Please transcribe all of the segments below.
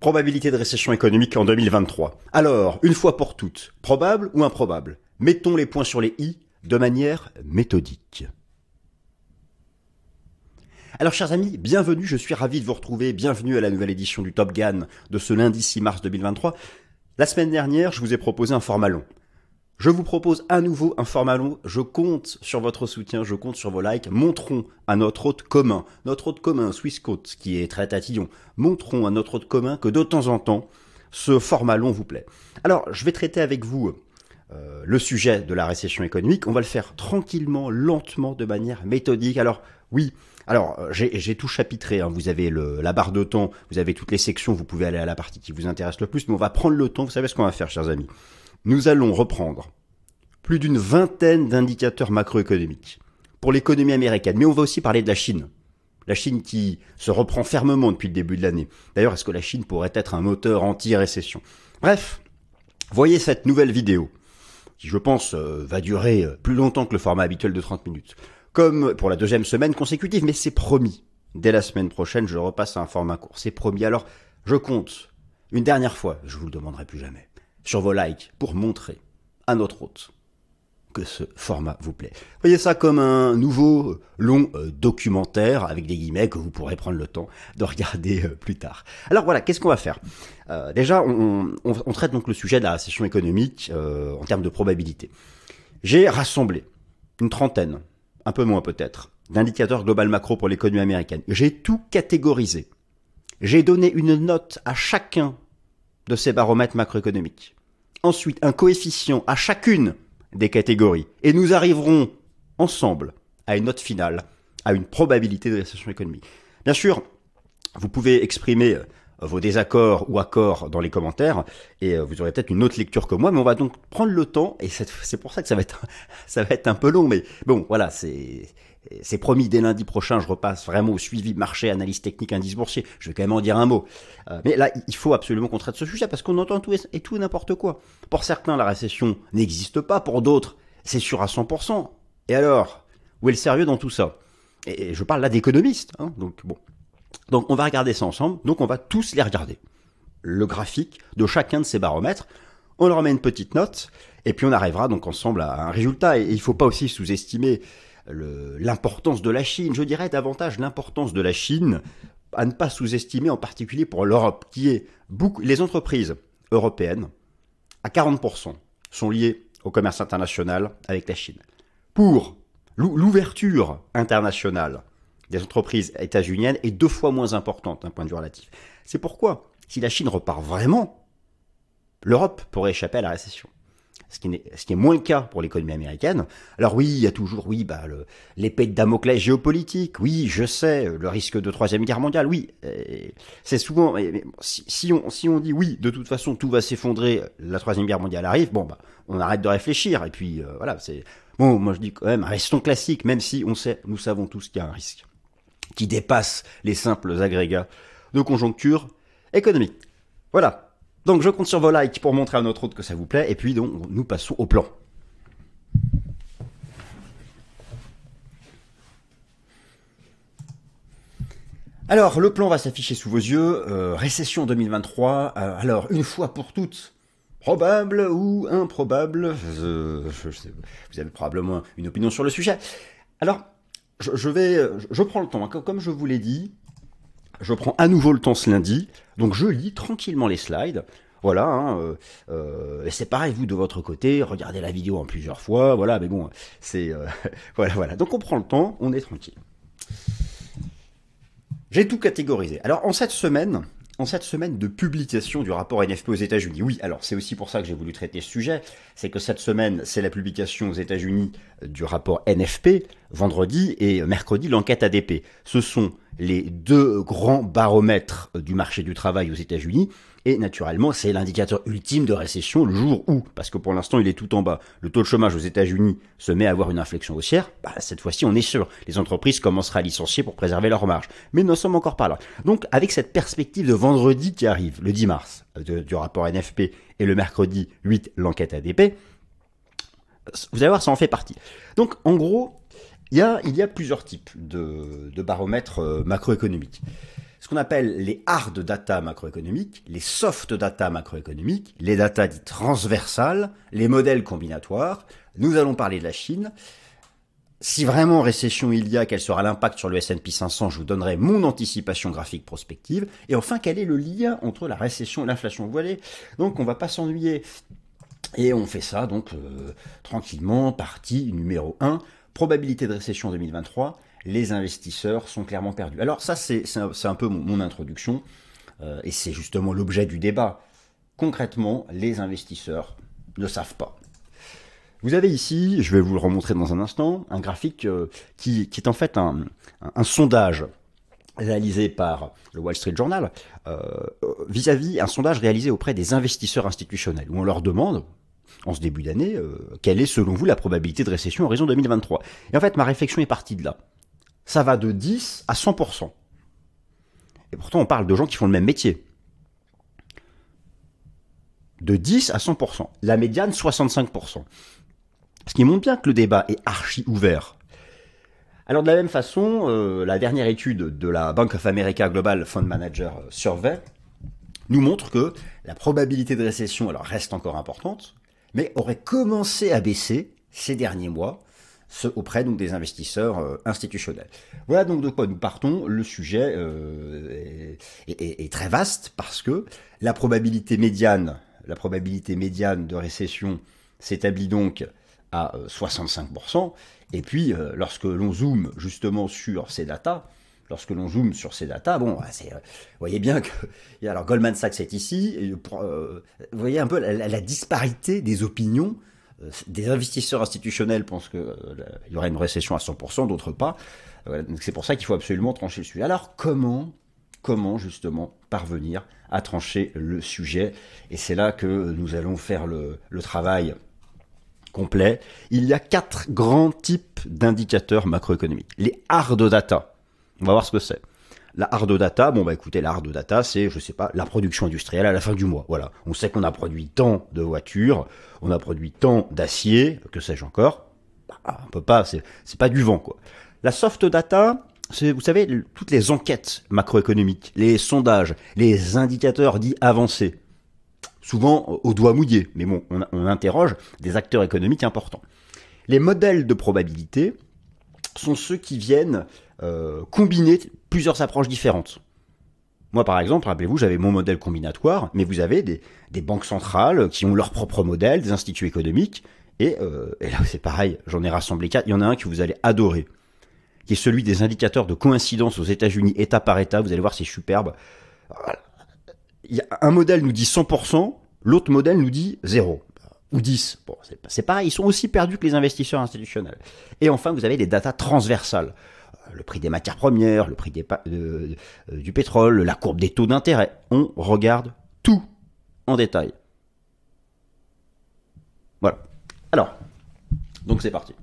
Probabilité de récession économique en 2023. Alors, une fois pour toutes, probable ou improbable Mettons les points sur les i de manière méthodique. Alors chers amis, bienvenue, je suis ravi de vous retrouver, bienvenue à la nouvelle édition du Top Gun de ce lundi 6 mars 2023. La semaine dernière, je vous ai proposé un format long. Je vous propose à nouveau un format long. Je compte sur votre soutien, je compte sur vos likes. Montrons à notre hôte commun, notre hôte commun Swissquote, qui est très tatillon, montrons à notre hôte commun que de temps en temps, ce format long vous plaît. Alors, je vais traiter avec vous euh, le sujet de la récession économique. On va le faire tranquillement, lentement, de manière méthodique. Alors, oui, alors, euh, j'ai tout chapitré, hein. vous avez le, la barre de temps, vous avez toutes les sections, vous pouvez aller à la partie qui vous intéresse le plus, mais on va prendre le temps, vous savez ce qu'on va faire, chers amis? Nous allons reprendre plus d'une vingtaine d'indicateurs macroéconomiques pour l'économie américaine, mais on va aussi parler de la Chine. La Chine qui se reprend fermement depuis le début de l'année. D'ailleurs, est-ce que la Chine pourrait être un moteur anti-récession? Bref, voyez cette nouvelle vidéo, qui je pense euh, va durer euh, plus longtemps que le format habituel de 30 minutes, comme pour la deuxième semaine consécutive, mais c'est promis. Dès la semaine prochaine, je repasse à un format court. C'est promis. Alors, je compte une dernière fois, je vous le demanderai plus jamais sur vos likes pour montrer à notre hôte que ce format vous plaît. Voyez ça comme un nouveau euh, long euh, documentaire avec des guillemets que vous pourrez prendre le temps de regarder euh, plus tard. Alors voilà, qu'est-ce qu'on va faire? Déjà, on, traite donc le sujet de la récession économique en termes de probabilité. J'ai rassemblé une trentaine, un peu moins peut-être, d'indicateurs global macro pour l'économie américaine. J'ai tout catégorisé. J'ai donné une note à chacun de ces baromètres macroéconomiques ensuite un coefficient à chacune des catégories, et nous arriverons ensemble à une note finale, à une probabilité de récession économique. Bien sûr, vous pouvez exprimer euh, vos désaccords ou accords dans les commentaires, et euh, vous aurez peut-être une autre lecture que moi, mais on va donc prendre le temps, et c'est pour ça que ça va être, ça va être un peu long, mais bon, voilà, c'est c'est promis, dès lundi prochain, je repasse vraiment au suivi marché, analyse technique, indice boursier. Je vais quand même en dire un mot. Euh, mais là, il faut absolument qu'on traite ce sujet parce qu'on entend tout et, tout n'importe quoi. Pour certains, la récession n'existe pas. Pour d'autres, c'est sûr à 100%. Et alors, où est le sérieux dans tout ça? Et, je parle là d'économistes. Hein, donc bon. Donc on va regarder ça ensemble. Donc on va tous les regarder. Le graphique de chacun de ces baromètres. On leur met une petite note. Et puis on arrivera donc ensemble à un résultat. Et il ne faut pas aussi sous-estimer l'importance de la Chine, je dirais davantage l'importance de la Chine à ne pas sous-estimer en particulier pour l'Europe, qui est beaucoup, les entreprises européennes, à 40%, sont liées au commerce international avec la Chine. Pour l'ouverture internationale des entreprises états-uniennes est deux fois moins importante d'un point de vue relatif. C'est pourquoi, si la Chine repart vraiment, l'Europe pourrait échapper à la récession ce qui, est, moins le cas pour l'économie américaine. Alors oui, il y a toujours, oui, bah, l'épée de Damoclès géopolitique, oui, je sais, le risque de troisième guerre mondiale, oui, c'est souvent, si, on, si on dit oui, de toute façon, tout va s'effondrer, la troisième guerre mondiale arrive, bon, bah, on arrête de réfléchir, et puis, euh, voilà, c'est, bon, moi je dis quand même, restons classiques, même si on sait, nous savons tous qu'il y a un risque qui dépasse les simples agrégats de conjoncture économique. Voilà, donc je compte sur vos likes pour montrer à notre hôte que ça vous plaît. Et puis donc nous passons au plan. Alors, le plan va s'afficher sous vos yeux. Euh, récession 2023. Euh, alors, une fois pour toutes, probable ou improbable Vous avez probablement une opinion sur le sujet. Alors, je, vais, je, prends le temps. Comme je vous l'ai dit, je prends à nouveau le temps ce lundi, donc je lis tranquillement les slides. Voilà, hein, euh, euh, et c'est pareil, vous de votre côté, regardez la vidéo en plusieurs fois, voilà, mais bon, c'est... Euh, voilà, voilà. Donc on prend le temps, on est tranquille. J'ai tout catégorisé. Alors en cette semaine, en cette semaine de publication du rapport NFP aux États-Unis. Oui, alors c'est aussi pour ça que j'ai voulu traiter ce sujet, c'est que cette semaine, c'est la publication aux États-Unis du rapport NFP, vendredi, et mercredi, l'enquête ADP. Ce sont les deux grands baromètres du marché du travail aux États-Unis. Et naturellement, c'est l'indicateur ultime de récession le jour où, parce que pour l'instant il est tout en bas, le taux de chômage aux États-Unis se met à avoir une inflexion haussière, bah, cette fois-ci on est sûr, les entreprises commenceront à licencier pour préserver leur marge. Mais nous ne sommes encore pas là. Donc avec cette perspective de vendredi qui arrive, le 10 mars, du rapport NFP, et le mercredi 8, l'enquête ADP, vous allez voir, ça en fait partie. Donc en gros, il y a, plusieurs types de, baromètres euh, macroéconomiques. ce qu'on appelle les hard data macroéconomiques, les soft data macroéconomiques, les data dites transversales, les modèles combinatoires. Nous allons parler de la Chine. Si vraiment récession il y a, quel sera l'impact sur le S&P 500 Je vous donnerai mon anticipation graphique prospective. Et enfin, quel est le lien entre la récession et l'inflation? Vous donc on va pas s'ennuyer. Et on fait ça donc euh, tranquillement, partie numéro 1, probabilité de récession 2023 les investisseurs sont clairement perdus. Alors ça, c'est un, peu mon, introduction, euh, et c'est justement l'objet du débat. Concrètement, les investisseurs ne savent pas. Vous avez ici, je vais vous le remontrer dans un instant, un graphique euh, qui, est en fait un, sondage réalisé par le Wall Street Journal euh, vis-à-vis un sondage réalisé auprès des investisseurs institutionnels, où on leur demande, en ce début d'année, quelle est selon vous la probabilité de récession en raison 2023. Et en fait, ma réflexion est partie de là ça va de 10 à 100%. Et pourtant, on parle de gens qui font le même métier. De 10 à 100%. La médiane, 65%. Ce qui montre bien que le débat est archi ouvert. Alors de la même façon, euh, la dernière étude de la Bank of America Global Fund Manager Survey nous montre que la probabilité de récession alors, reste encore importante, mais aurait commencé à baisser ces derniers mois auprès donc des investisseurs euh, institutionnels. Voilà donc de quoi nous partons. Le sujet euh, est, très vaste parce que la probabilité médiane, la probabilité médiane de récession s'établit donc à 65%. Euh, et puis, lorsque l'on zoome justement sur ces datas, lorsque l'on zoome sur ces datas, bon, c'est, vous voyez bien que, alors Goldman Sachs est ici, vous voyez un peu la disparité des opinions euh, des investisseurs institutionnels pensent qu'il euh, y aura une récession à 100%, d'autres pas. c'est pour ça qu'il faut absolument trancher le sujet. Alors comment, comment justement parvenir à trancher le sujet? Et c'est là que nous allons faire le travail complet. Il y a quatre grands types d'indicateurs macroéconomiques. Les hard data. On va voir ce que c'est. La hard data, bon bah écoutez, la hard data, c'est, je sais pas, la production industrielle à la fin du mois. Voilà. On sait qu'on a produit tant de voitures, on a produit tant d'acier, que sais-je encore. Bah, on peut pas, c'est, c'est pas du vent, quoi. La soft data, c'est, vous savez, toutes les enquêtes macroéconomiques, les sondages, les indicateurs dits avancés. Souvent au doigt mouillé, mais bon, on, on interroge des acteurs économiques importants. Les modèles de probabilité sont ceux qui viennent euh, combiner plusieurs approches différentes. Moi, par exemple, rappelez-vous, j'avais mon modèle combinatoire, mais vous avez des, banques centrales qui ont leur propre modèle, des instituts économiques, et, euh, et là, c'est pareil, j'en ai rassemblé quatre. Il y en a un que vous allez adorer, qui est celui des indicateurs de coïncidence aux États-Unis, État par État. Vous allez voir, c'est superbe. Il y a, un modèle nous dit 100%, l'autre modèle nous dit 0 ou 10. Bon, c'est pareil, ils sont aussi perdus que les investisseurs institutionnels. Et enfin, vous avez des datas transversales le prix des matières premières, le prix euh, du pétrole, la courbe des taux d'intérêt. On regarde tout en détail. Voilà. Alors, donc c'est parti.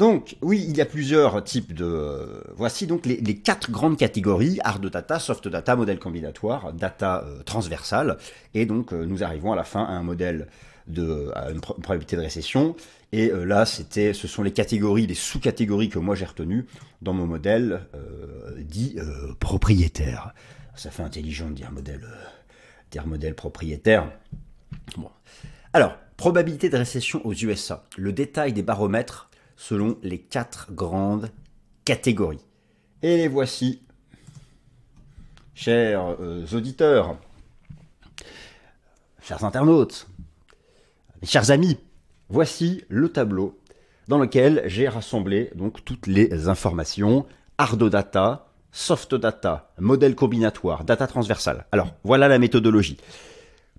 Donc, oui, il y a plusieurs types de... voici donc les, quatre grandes catégories, hard data, soft data, modèle combinatoire, data euh, transversale. Et donc, euh, nous arrivons à la fin à un modèle de une, probabilité de récession. Et euh, là, c'était, ce sont les catégories, les sous-catégories que moi j'ai retenues dans mon modèle euh, dit euh, propriétaire. Ça fait intelligent de dire modèle, modèle propriétaire. Bon. Alors, probabilité de récession aux USA. Le détail des baromètres selon les quatre grandes catégories. Et les voici, chers auditeurs, chers internautes. Chers amis, voici le tableau dans lequel j'ai rassemblé donc toutes les informations hard data, soft data, modèle combinatoire, data transversale. Alors, voilà la méthodologie.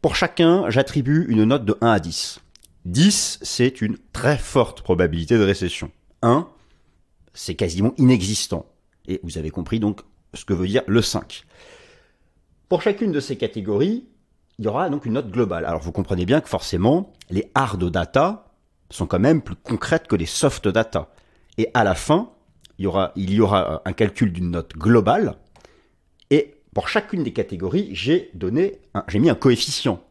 Pour chacun, j'attribue une note de 1 à 10. 10, c'est une très forte probabilité de récession. 1, c'est quasiment inexistant. Et vous avez compris donc ce que veut dire le 5. Pour chacune de ces catégories, il y aura donc une note globale. Alors vous comprenez bien que forcément, les hard data sont quand même plus concrètes que les soft data. Et à la fin, il y aura, un calcul d'une note globale. Et pour chacune des catégories, j'ai donné, j'ai mis un coefficient.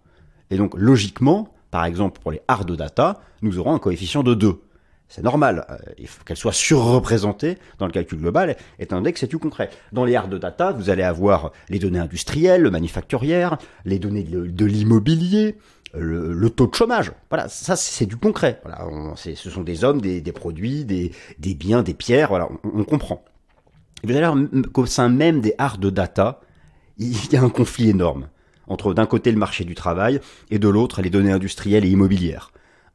Et donc logiquement, par exemple pour les hard data, nous aurons un coefficient de 2. C'est normal, euh, il faut qu'elle soit surreprésentée dans le calcul global, étant donné que c'est tout concret. Dans les hard data, vous allez avoir les données industrielles, le manufacturière, les données de, l'immobilier, le, taux de chômage. Voilà, ça c'est du concret. Voilà, ce sont des hommes, des, produits, des, biens, des pierres. Voilà, on, comprend. vous allez voir qu'au sein même des hard data, il y a un conflit énorme entre d'un côté le marché du travail et de l'autre les données industrielles et immobilières.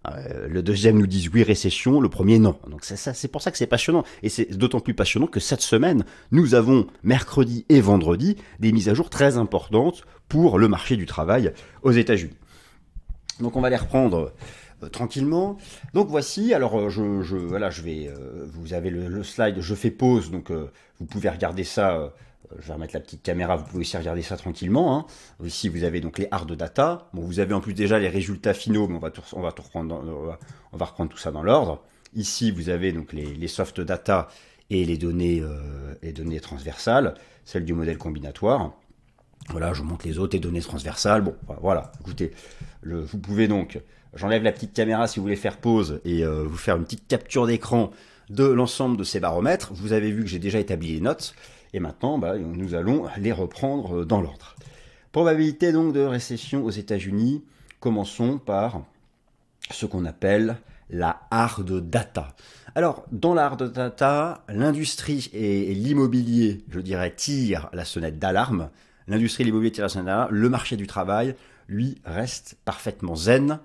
Euh, le deuxième nous dit oui récession, le premier non. Donc c'est pour ça que c'est passionnant et c'est d'autant plus passionnant que cette semaine nous avons mercredi et vendredi des mises à jour très importantes pour le marché du travail aux États-Unis. Donc on va les reprendre euh, tranquillement. Donc voici, alors euh, je, je voilà, je vais, vous avez le, slide, je fais pause, donc vous pouvez regarder ça je vais remettre la petite caméra, vous pouvez aussi regarder ça tranquillement. Hein. Ici, vous avez donc les hard data. Bon, vous avez en plus déjà les résultats finaux, mais on va, tout, reprendre, on va reprendre tout ça dans l'ordre. Ici, vous avez donc les, soft data et les données, euh, données transversales, celles du modèle combinatoire. Voilà, je vous montre les autres, les données transversales. Bon, voilà, écoutez, vous pouvez donc, j'enlève la petite caméra si vous voulez faire pause et euh, vous faire une petite capture d'écran de l'ensemble de ces baromètres. Vous avez vu que j'ai déjà établi les notes. Et maintenant, bah, nous allons les reprendre dans l'ordre. Probabilité donc de récession aux États-Unis. Commençons par ce qu'on appelle la hard data. Alors, dans la hard data, l'industrie et l'immobilier, je dirais, tirent la sonnette d'alarme. L'industrie et l'immobilier tirent la sonnette d'alarme. Le marché du travail, lui, reste parfaitement zen.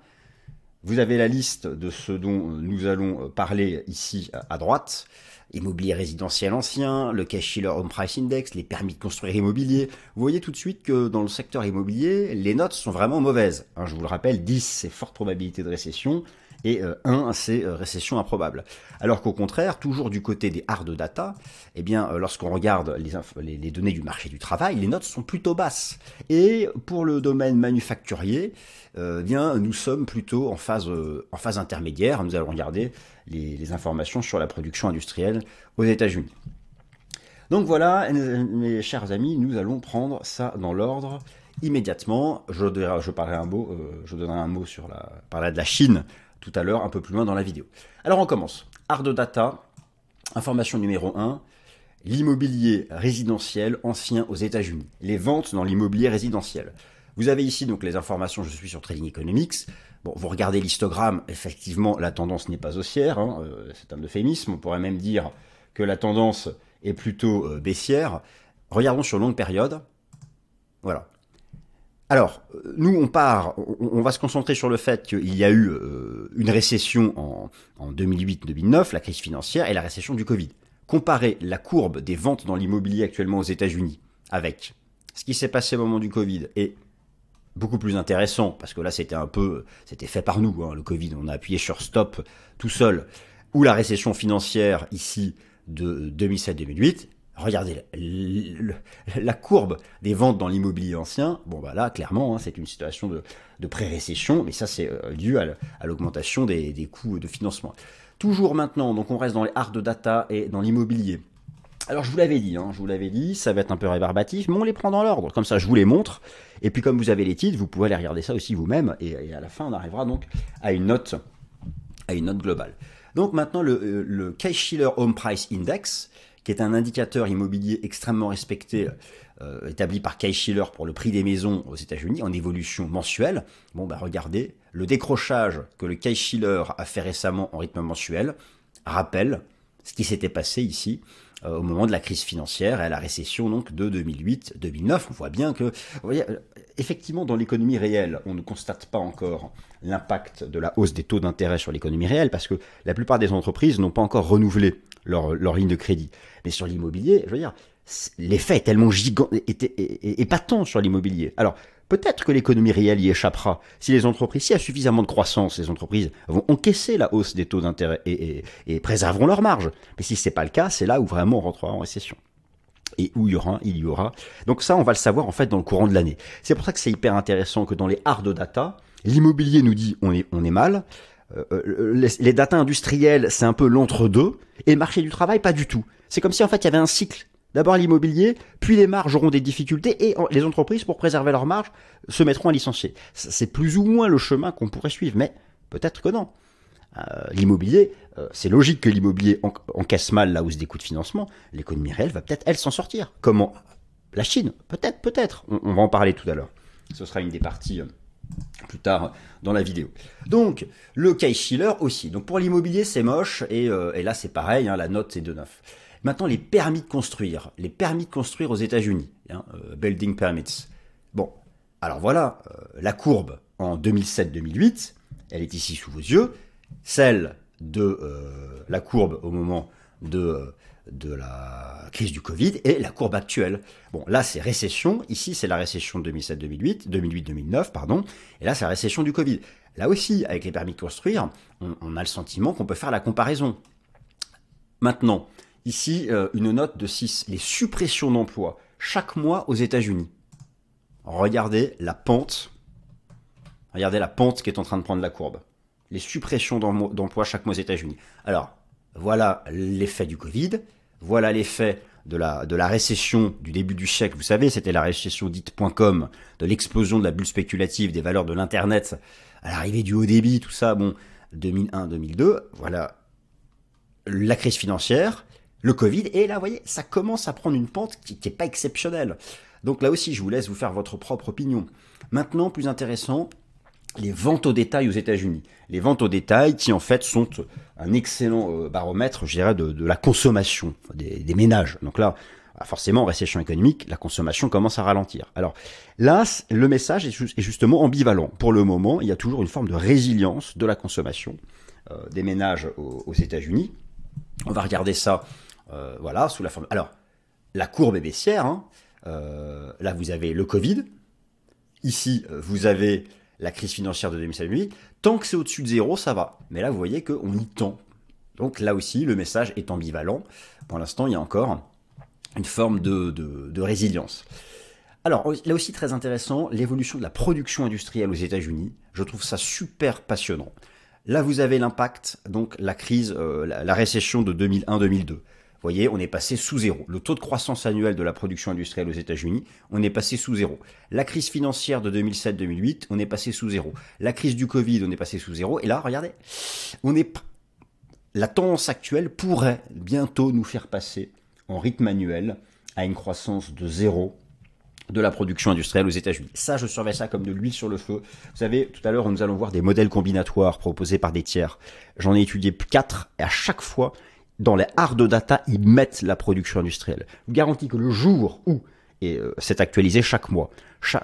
Vous avez la liste de ce dont nous allons parler ici à droite immobilier résidentiel ancien, le cash Schiller Home Price Index, les permis de construire immobilier. Vous voyez tout de suite que dans le secteur immobilier, les notes sont vraiment mauvaises. Hein, je vous le rappelle, 10 c'est forte probabilité de récession et 1 euh, c'est euh, récession improbable. Alors qu'au contraire, toujours du côté des hard data, eh bien euh, lorsqu'on regarde les, données du marché du travail, les notes sont plutôt basses. Et pour le domaine manufacturier, bien nous sommes plutôt en phase en phase intermédiaire. Nous allons regarder les, informations sur la production industrielle aux États-Unis. Donc voilà, mes chers amis, nous allons prendre ça dans l'ordre immédiatement. Je, je parlerai un mot, je donnerai un mot sur la, parler de la Chine tout à l'heure un peu plus loin dans la vidéo. Alors on commence. Hard data, information numéro 1, l'immobilier résidentiel ancien aux États-Unis, les ventes dans l'immobilier résidentiel. Vous avez ici donc les informations, je suis sur Trading Economics. Bon, vous regardez l'histogramme, effectivement, la tendance n'est pas haussière, hein, euh, c'est un euphémisme, on pourrait même dire que la tendance est plutôt euh, baissière. Regardons sur longue période. Voilà. Alors, nous, on part, on, va se concentrer sur le fait qu'il y a eu euh, une récession en, 2008-2009, la crise financière, et la récession du Covid. Comparez la courbe des ventes dans l'immobilier actuellement aux États-Unis avec ce qui s'est passé au moment du Covid et beaucoup plus intéressant, parce que là c'était un peu, c'était fait par nous, hein, le Covid, on a appuyé sur stop tout seul, ou la récession financière ici de 2007-2008, regardez la courbe des ventes dans l'immobilier ancien. Bon, bah là, clairement, hein, c'est une situation de, pré-récession, mais ça, c'est euh, dû à, l'augmentation des, coûts de financement. Toujours maintenant, donc on reste dans les hard data et dans l'immobilier. Alors je vous l'avais dit, hein, je vous l'avais dit, ça va être un peu rébarbatif, mais on les prend dans l'ordre. Comme ça, je vous les montre. Et puis comme vous avez les titres, vous pouvez aller regarder ça aussi vous-même. Et, à la fin, on arrivera donc à une note, globale. Donc maintenant, le, euh, le Home Price Index, qui est un indicateur immobilier extrêmement respecté, euh, établi par Case-Shiller pour le prix des maisons aux États-Unis, en évolution mensuelle. Bon, bah regardez, le décrochage que le Case-Shiller a fait récemment en rythme mensuel rappelle ce qui s'était passé ici euh, au moment de la crise financière et à la récession donc de 2008-2009. On voit bien que, euh, effectivement, dans l'économie réelle, on ne constate pas encore l'impact de la hausse des taux d'intérêt sur l'économie réelle parce que la plupart des entreprises n'ont pas encore renouvelé leur, leur ligne de crédit. Mais sur l'immobilier, je veux dire, l'effet est tellement gigant, est, épatant sur l'immobilier. Alors, peut-être que l'économie réelle y échappera. Si les entreprises, s'il y a suffisamment de croissance, les entreprises vont encaisser la hausse des taux d'intérêt et, et, préserveront leur marge. Mais si ce n'est pas le cas, c'est là où vraiment on rentrera en récession et où il y aura, il y aura. Donc ça, on va le savoir en fait dans le courant de l'année. C'est pour ça que c'est hyper intéressant que dans les hard data, l'immobilier nous dit on est, on est mal, euh, euh, les, les data industrielles, c'est un peu l'entre-deux, et le marché du travail, pas du tout. C'est comme si en fait il y avait un cycle. D'abord l'immobilier, puis les marges auront des difficultés, et les entreprises, pour préserver leurs marges, se mettront à licencier. C'est plus ou moins le chemin qu'on pourrait suivre, mais peut-être que non. l'immobilier, c'est logique que l'immobilier encaisse mal la hausse des coûts de financement. L'économie réelle va peut-être, elle, s'en sortir. Comment? La Chine, peut-être, peut-être. On, va en parler tout à l'heure. Ce sera une des parties plus tard dans la vidéo. Donc, le case Schiller aussi. Donc, pour l'immobilier, c'est moche. Et, là, c'est pareil, hein, la note, c'est de 9. Maintenant, les permis de construire. Les permis de construire aux États-Unis. Hein, building permits. Bon, alors voilà, la courbe en 2007-2008, elle est ici sous vos yeux, celle de euh, la courbe au moment de, euh, de la crise du Covid et la courbe actuelle. Bon, là c'est récession, ici c'est la récession de 2007-2008, 2008-2009, pardon, et là c'est la récession du Covid. Là aussi, avec les permis de construire, on, a le sentiment qu'on peut faire la comparaison. Maintenant, ici, euh, une note de 6, les suppressions d'emplois chaque mois aux États-Unis. Regardez la pente Regardez la pente qui est en train de prendre la courbe. Les suppressions d'emplois chaque mois aux États-Unis. Alors, voilà l'effet du Covid, voilà l'effet de la, de la récession du début du siècle. Vous savez, c'était la récession dite .com, de l'explosion de la bulle spéculative, des valeurs de l'Internet, à l'arrivée du haut débit, tout ça, bon, 2001-2002, voilà la crise financière, le Covid, et là, vous voyez, ça commence à prendre une pente qui n'est pas exceptionnelle. Donc là aussi, je vous laisse vous faire votre propre opinion. Maintenant, plus intéressant, les ventes au détail aux États-Unis. Les ventes au détail qui en fait sont un excellent euh, baromètre, je dirais, de, la consommation des, ménages. Donc là, bah, forcément, en récession économique, la consommation commence à ralentir. Alors là, le message est, justement ambivalent. Pour le moment, il y a toujours une forme de résilience de la consommation euh, des ménages aux, États-Unis. On va regarder ça, euh, voilà, sous la forme. Alors, la courbe est baissière. Hein. là, vous avez le Covid. Ici, vous avez la crise financière de 2008, tant que c'est au-dessus de zéro, ça va. Mais là, vous voyez qu'on y tend. Donc là aussi, le message est ambivalent. Pour l'instant, il y a encore une forme de, résilience. Alors, là aussi très intéressant, l'évolution de la production industrielle aux États-Unis. Je trouve ça super passionnant. Là, vous avez l'impact, donc la crise, euh, la, récession de 2001-2002 voyez, on est passé sous zéro. Le taux de croissance annuel de la production industrielle aux États-Unis, on est passé sous zéro. La crise financière de 2007-2008, on est passé sous zéro. La crise du Covid, on est passé sous zéro. Et là, regardez, on est la tendance actuelle pourrait bientôt nous faire passer en rythme annuel à une croissance de zéro de la production industrielle aux États-Unis. Ça, je surveille ça comme de l'huile sur le feu. Vous savez, tout à l'heure, nous allons voir des modèles combinatoires proposés par des tiers. J'en ai étudié quatre et à chaque fois, dans les hard data, ils mettent la production industrielle. Je vous garantis que le jour où, et euh, c'est actualisé chaque mois,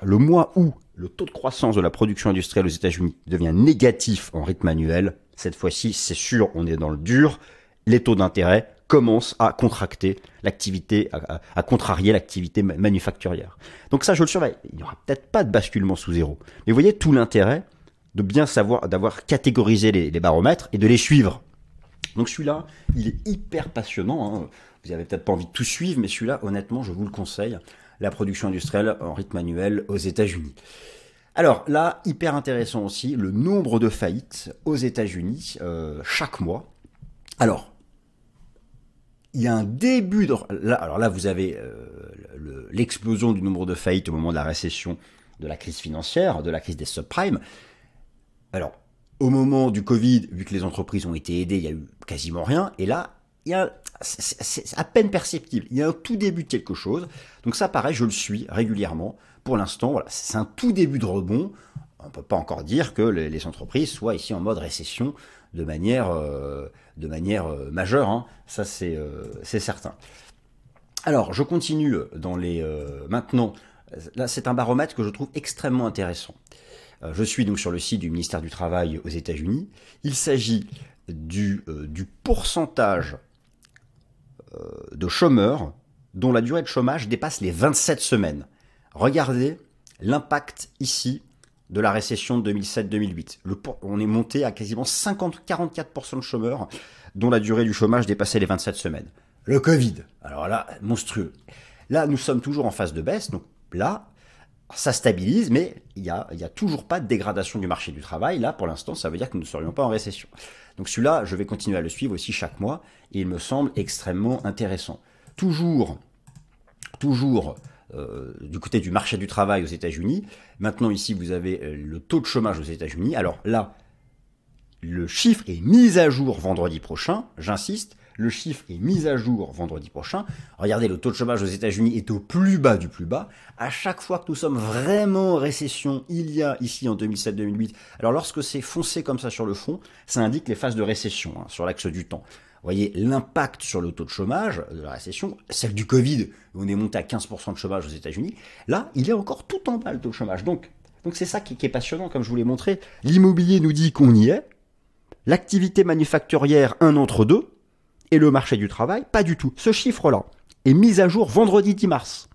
le mois où le taux de croissance de la production industrielle aux États-Unis devient négatif en rythme annuel, cette fois-ci, c'est sûr, on est dans le dur, les taux d'intérêt commencent à contracter l'activité, à, contrarier l'activité manufacturière. Donc ça, je le surveille. Il n'y aura peut-être pas de basculement sous zéro. Mais vous voyez tout l'intérêt de bien savoir, d'avoir catégorisé les baromètres et de les suivre. Donc celui-là, il est hyper passionnant. Hein. Vous n'avez peut-être pas envie de tout suivre, mais celui-là, honnêtement, je vous le conseille. La production industrielle en rythme annuel aux États-Unis. Alors là, hyper intéressant aussi, le nombre de faillites aux États-Unis euh, chaque mois. Alors, il y a un début de... Alors là, vous avez euh, l'explosion du nombre de faillites au moment de la récession de la crise financière, de la crise des subprimes. Alors, au moment du Covid, vu que les entreprises ont été aidées, il y a eu quasiment rien. Et là, il y a, c'est à peine perceptible. Il y a un tout début de quelque chose. Donc ça, pareil, je le suis régulièrement. Pour l'instant, voilà, c'est un tout début de rebond. On peut pas encore dire que les, entreprises soient ici en mode récession de manière, euh, de manière euh, majeure. Hein. Ça, euh, c'est certain. Alors, je continue dans les maintenant. Là, c'est un baromètre que je trouve extrêmement intéressant. Euh, je suis donc sur le site du ministère du Travail aux États-Unis. Il s'agit du, euh, pourcentage euh, de chômeurs dont la durée de chômage dépasse les 27 semaines. Regardez l'impact ici de la récession de 2007-2008. On est monté à quasiment 50-44% de chômeurs dont la durée du chômage dépassait les 27 semaines. Le Covid, alors là, monstrueux. Là, nous sommes toujours en phase de baisse, donc là, ça stabilise, mais il n'y a, y a toujours pas de dégradation du marché du travail. Là, pour l'instant, ça veut dire que nous ne serions pas en récession. Donc celui-là, je vais continuer à le suivre aussi chaque mois, et il me semble extrêmement intéressant. Toujours, toujours euh, du côté du marché du travail aux États-Unis. Maintenant, ici, vous avez euh, le taux de chômage aux États-Unis. Alors là, le chiffre est mis à jour vendredi prochain, j'insiste, le chiffre est mis à jour vendredi prochain. Regardez, le taux de chômage aux États-Unis est au plus bas du plus bas. À chaque fois que nous sommes vraiment en récession, il y a ici en 2007-2008. Alors lorsque c'est foncé comme ça sur le fond, ça indique les phases de récession hein, sur l'axe du temps. Vous voyez l'impact sur le taux de chômage de la récession, celle du Covid, où on est monté à 15% de chômage aux États-Unis. Là, il est encore tout en bas le taux de chômage. Donc, donc c'est ça qui, qui est passionnant, comme je vous l'ai montré. L'immobilier nous dit qu'on y est. L'activité manufacturière, un entre deux et le marché du travail, pas du tout. Ce chiffre-là est mis à jour vendredi 10 mars.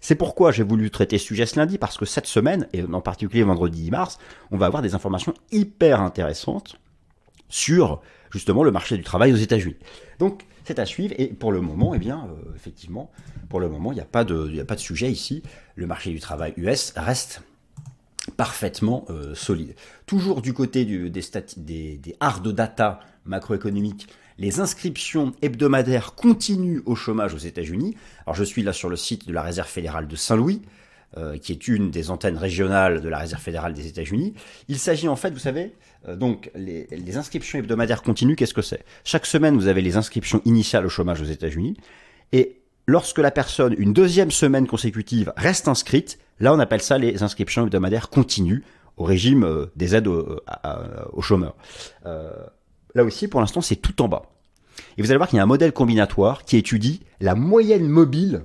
C'est pourquoi j'ai voulu traiter ce sujet ce lundi, parce que cette semaine, et en particulier vendredi 10 mars, on va avoir des informations hyper intéressantes sur justement le marché du travail aux États-Unis. Donc c'est à suivre, et pour le moment, eh bien, euh, effectivement, pour le moment, il n'y a, pas de, sujet ici. Le marché du travail US reste parfaitement euh, solide. Toujours du côté des hard data macroéconomiques, les inscriptions hebdomadaires continuent au chômage aux États-Unis. Alors je suis là sur le site de la Réserve fédérale de Saint-Louis, euh, qui est une des antennes régionales de la Réserve fédérale des États-Unis. Il s'agit en fait, vous savez, euh, donc les, inscriptions hebdomadaires continues, qu'est-ce que c'est? Chaque semaine, vous avez les inscriptions initiales au chômage aux États-Unis, et lorsque la personne, une deuxième semaine consécutive, reste inscrite, là on appelle ça les inscriptions hebdomadaires continues au régime euh, des aides aux chômeurs. Là aussi, pour l'instant, c'est tout en bas. Et vous allez voir qu'il y a un modèle combinatoire qui étudie la moyenne mobile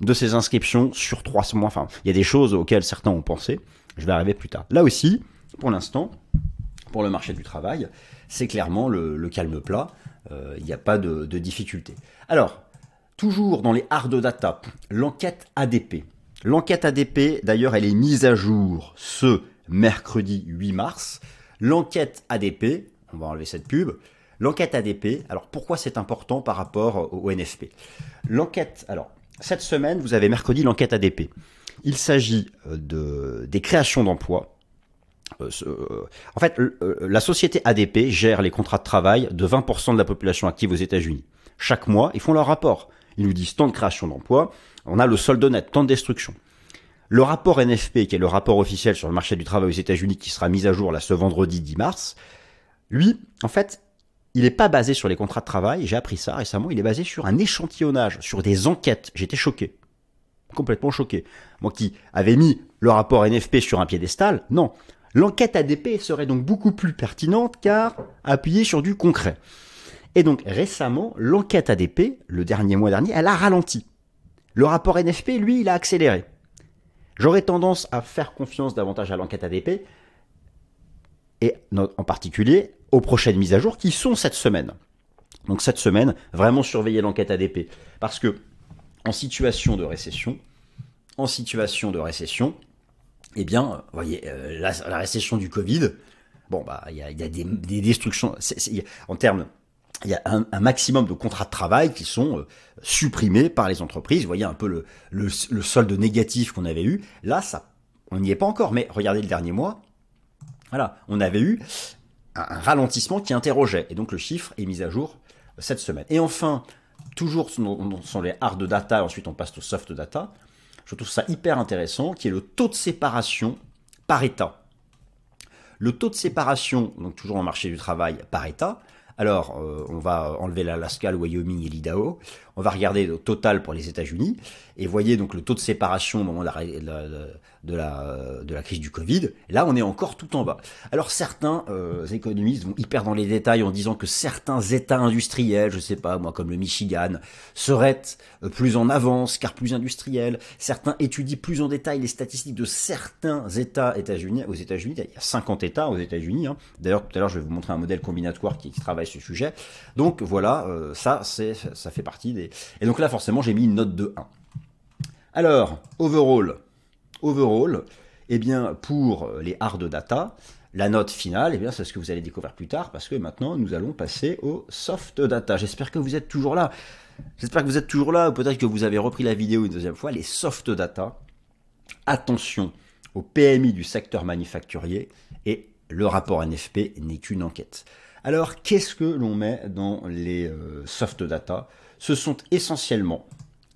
de ces inscriptions sur trois mois. Enfin, il y a des choses auxquelles certains ont pensé. Je vais arriver plus tard. Là aussi, pour l'instant, pour le marché du travail, c'est clairement le, calme plat. Euh, il n'y a pas de difficulté. Alors, toujours dans les hard data, l'enquête ADP. L'enquête ADP, d'ailleurs, elle est mise à jour ce mercredi 8 mars. L'enquête ADP, on va enlever cette pub. L'enquête ADP, alors pourquoi c'est important par rapport au NFP L'enquête, alors cette semaine, vous avez mercredi l'enquête ADP. Il s'agit euh, de, des créations d'emplois. Euh, euh, en fait, la société ADP gère les contrats de travail de 20% de la population active aux États-Unis. Chaque mois, ils font leur rapport. Ils nous disent tant de création d'emplois, on a le solde net, tant de destruction. Le rapport NFP, qui est le rapport officiel sur le marché du travail aux États-Unis, qui sera mis à jour là ce vendredi 10 mars, lui, en fait, il n'est pas basé sur les contrats de travail, j'ai appris ça récemment, il est basé sur un échantillonnage, sur des enquêtes. J'étais choqué. Complètement choqué. Moi qui avais mis le rapport NFP sur un piédestal, non. L'enquête ADP serait donc beaucoup plus pertinente car appuyée sur du concret. Et donc récemment, l'enquête ADP, le dernier mois dernier, elle a ralenti. Le rapport NFP, lui, il a accéléré. J'aurais tendance à faire confiance davantage à l'enquête ADP et en particulier aux prochaines mises à jour qui sont cette semaine. Donc cette semaine, vraiment surveiller l'enquête ADP. Parce que en situation de récession, en situation de récession, eh bien, vous voyez, euh, la, récession du Covid, bon, bah, il y a, des, des, destructions, en termes, il y a un, maximum de contrats de travail qui sont euh, supprimés par les entreprises. Vous voyez un peu le, le solde négatif qu'on avait eu. Là, ça, on n'y est pas encore, mais regardez le dernier mois, voilà, on avait eu un ralentissement qui interrogeait, et donc le chiffre est mis à jour cette semaine. Et enfin, toujours sur les hard data, ensuite on passe au soft data, je trouve ça hyper intéressant, qui est le taux de séparation par État. Le taux de séparation, donc toujours en marché du travail par État, alors, euh, on va enlever l'Alaska, le Wyoming et l'Idaho. On va regarder le total pour les États-Unis. Et voyez donc le taux de séparation au moment de la, de de la crise du Covid. Là, on est encore tout en bas. Alors, certains euh, économistes vont hyper dans les détails en disant que certains États industriels, je sais pas moi, comme le Michigan, seraient euh, plus en avance car plus industriels. Certains étudient plus en détail les statistiques de certains États États-Unis. Aux États-Unis, il y a 50 États aux États-Unis. Hein. D'ailleurs, tout à l'heure, je vais vous montrer un modèle combinatoire qui, travaille ce sujet. Donc voilà, euh, ça, ça fait partie des... Et donc là, forcément, j'ai mis une note de 1. Alors, overall, overall, eh bien, pour les hard data, la note finale, eh bien, c'est ce que vous allez découvrir plus tard, parce que maintenant, nous allons passer au soft data. J'espère que vous êtes toujours là. J'espère que vous êtes toujours là, peut-être que vous avez repris la vidéo une deuxième fois. Les soft data, attention au PMI du secteur manufacturier, et le rapport NFP n'est qu'une enquête. Alors, qu'est-ce que l'on met dans les euh, soft data? Ce sont essentiellement,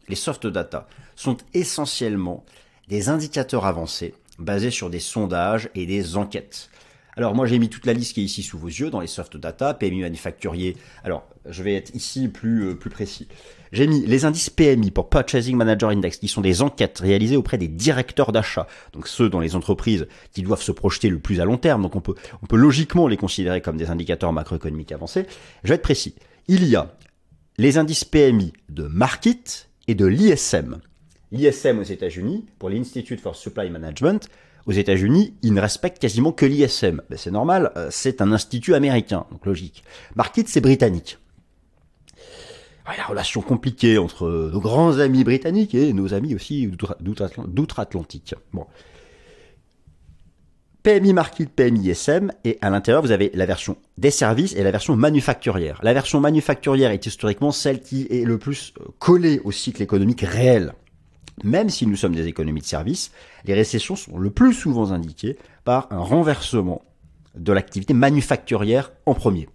les soft data sont essentiellement des indicateurs avancés basés sur des sondages et des enquêtes. Alors moi j'ai mis toute la liste qui est ici sous vos yeux dans les soft data, PMI manufacturier. Alors je vais être ici plus, euh, plus précis. J'ai mis les indices PMI pour Purchasing Manager Index, qui sont des enquêtes réalisées auprès des directeurs d'achat, donc ceux dans les entreprises qui doivent se projeter le plus à long terme, donc on peut, on peut logiquement les considérer comme des indicateurs macroéconomiques avancés. Je vais être précis. Il y a les indices PMI de Market et de l'ISM. L'ISM aux États-Unis, pour l'Institute for Supply Management, aux États-Unis, ils ne respectent quasiment que l'ISM. Ben, c'est normal, euh, c'est un institut américain, donc logique. Market, c'est britannique. la relation compliquée entre nos grands amis britanniques et nos amis aussi d'outre-Atlantique. Bon. PMI Market, PMI ISM, et à l'intérieur, vous avez la version des services et la version manufacturière. La version manufacturière est historiquement celle qui est le plus euh, collée au cycle économique réel. Même si nous sommes des économies de services, les récessions sont le plus souvent indiquées par un renversement de l'activité manufacturière en premier.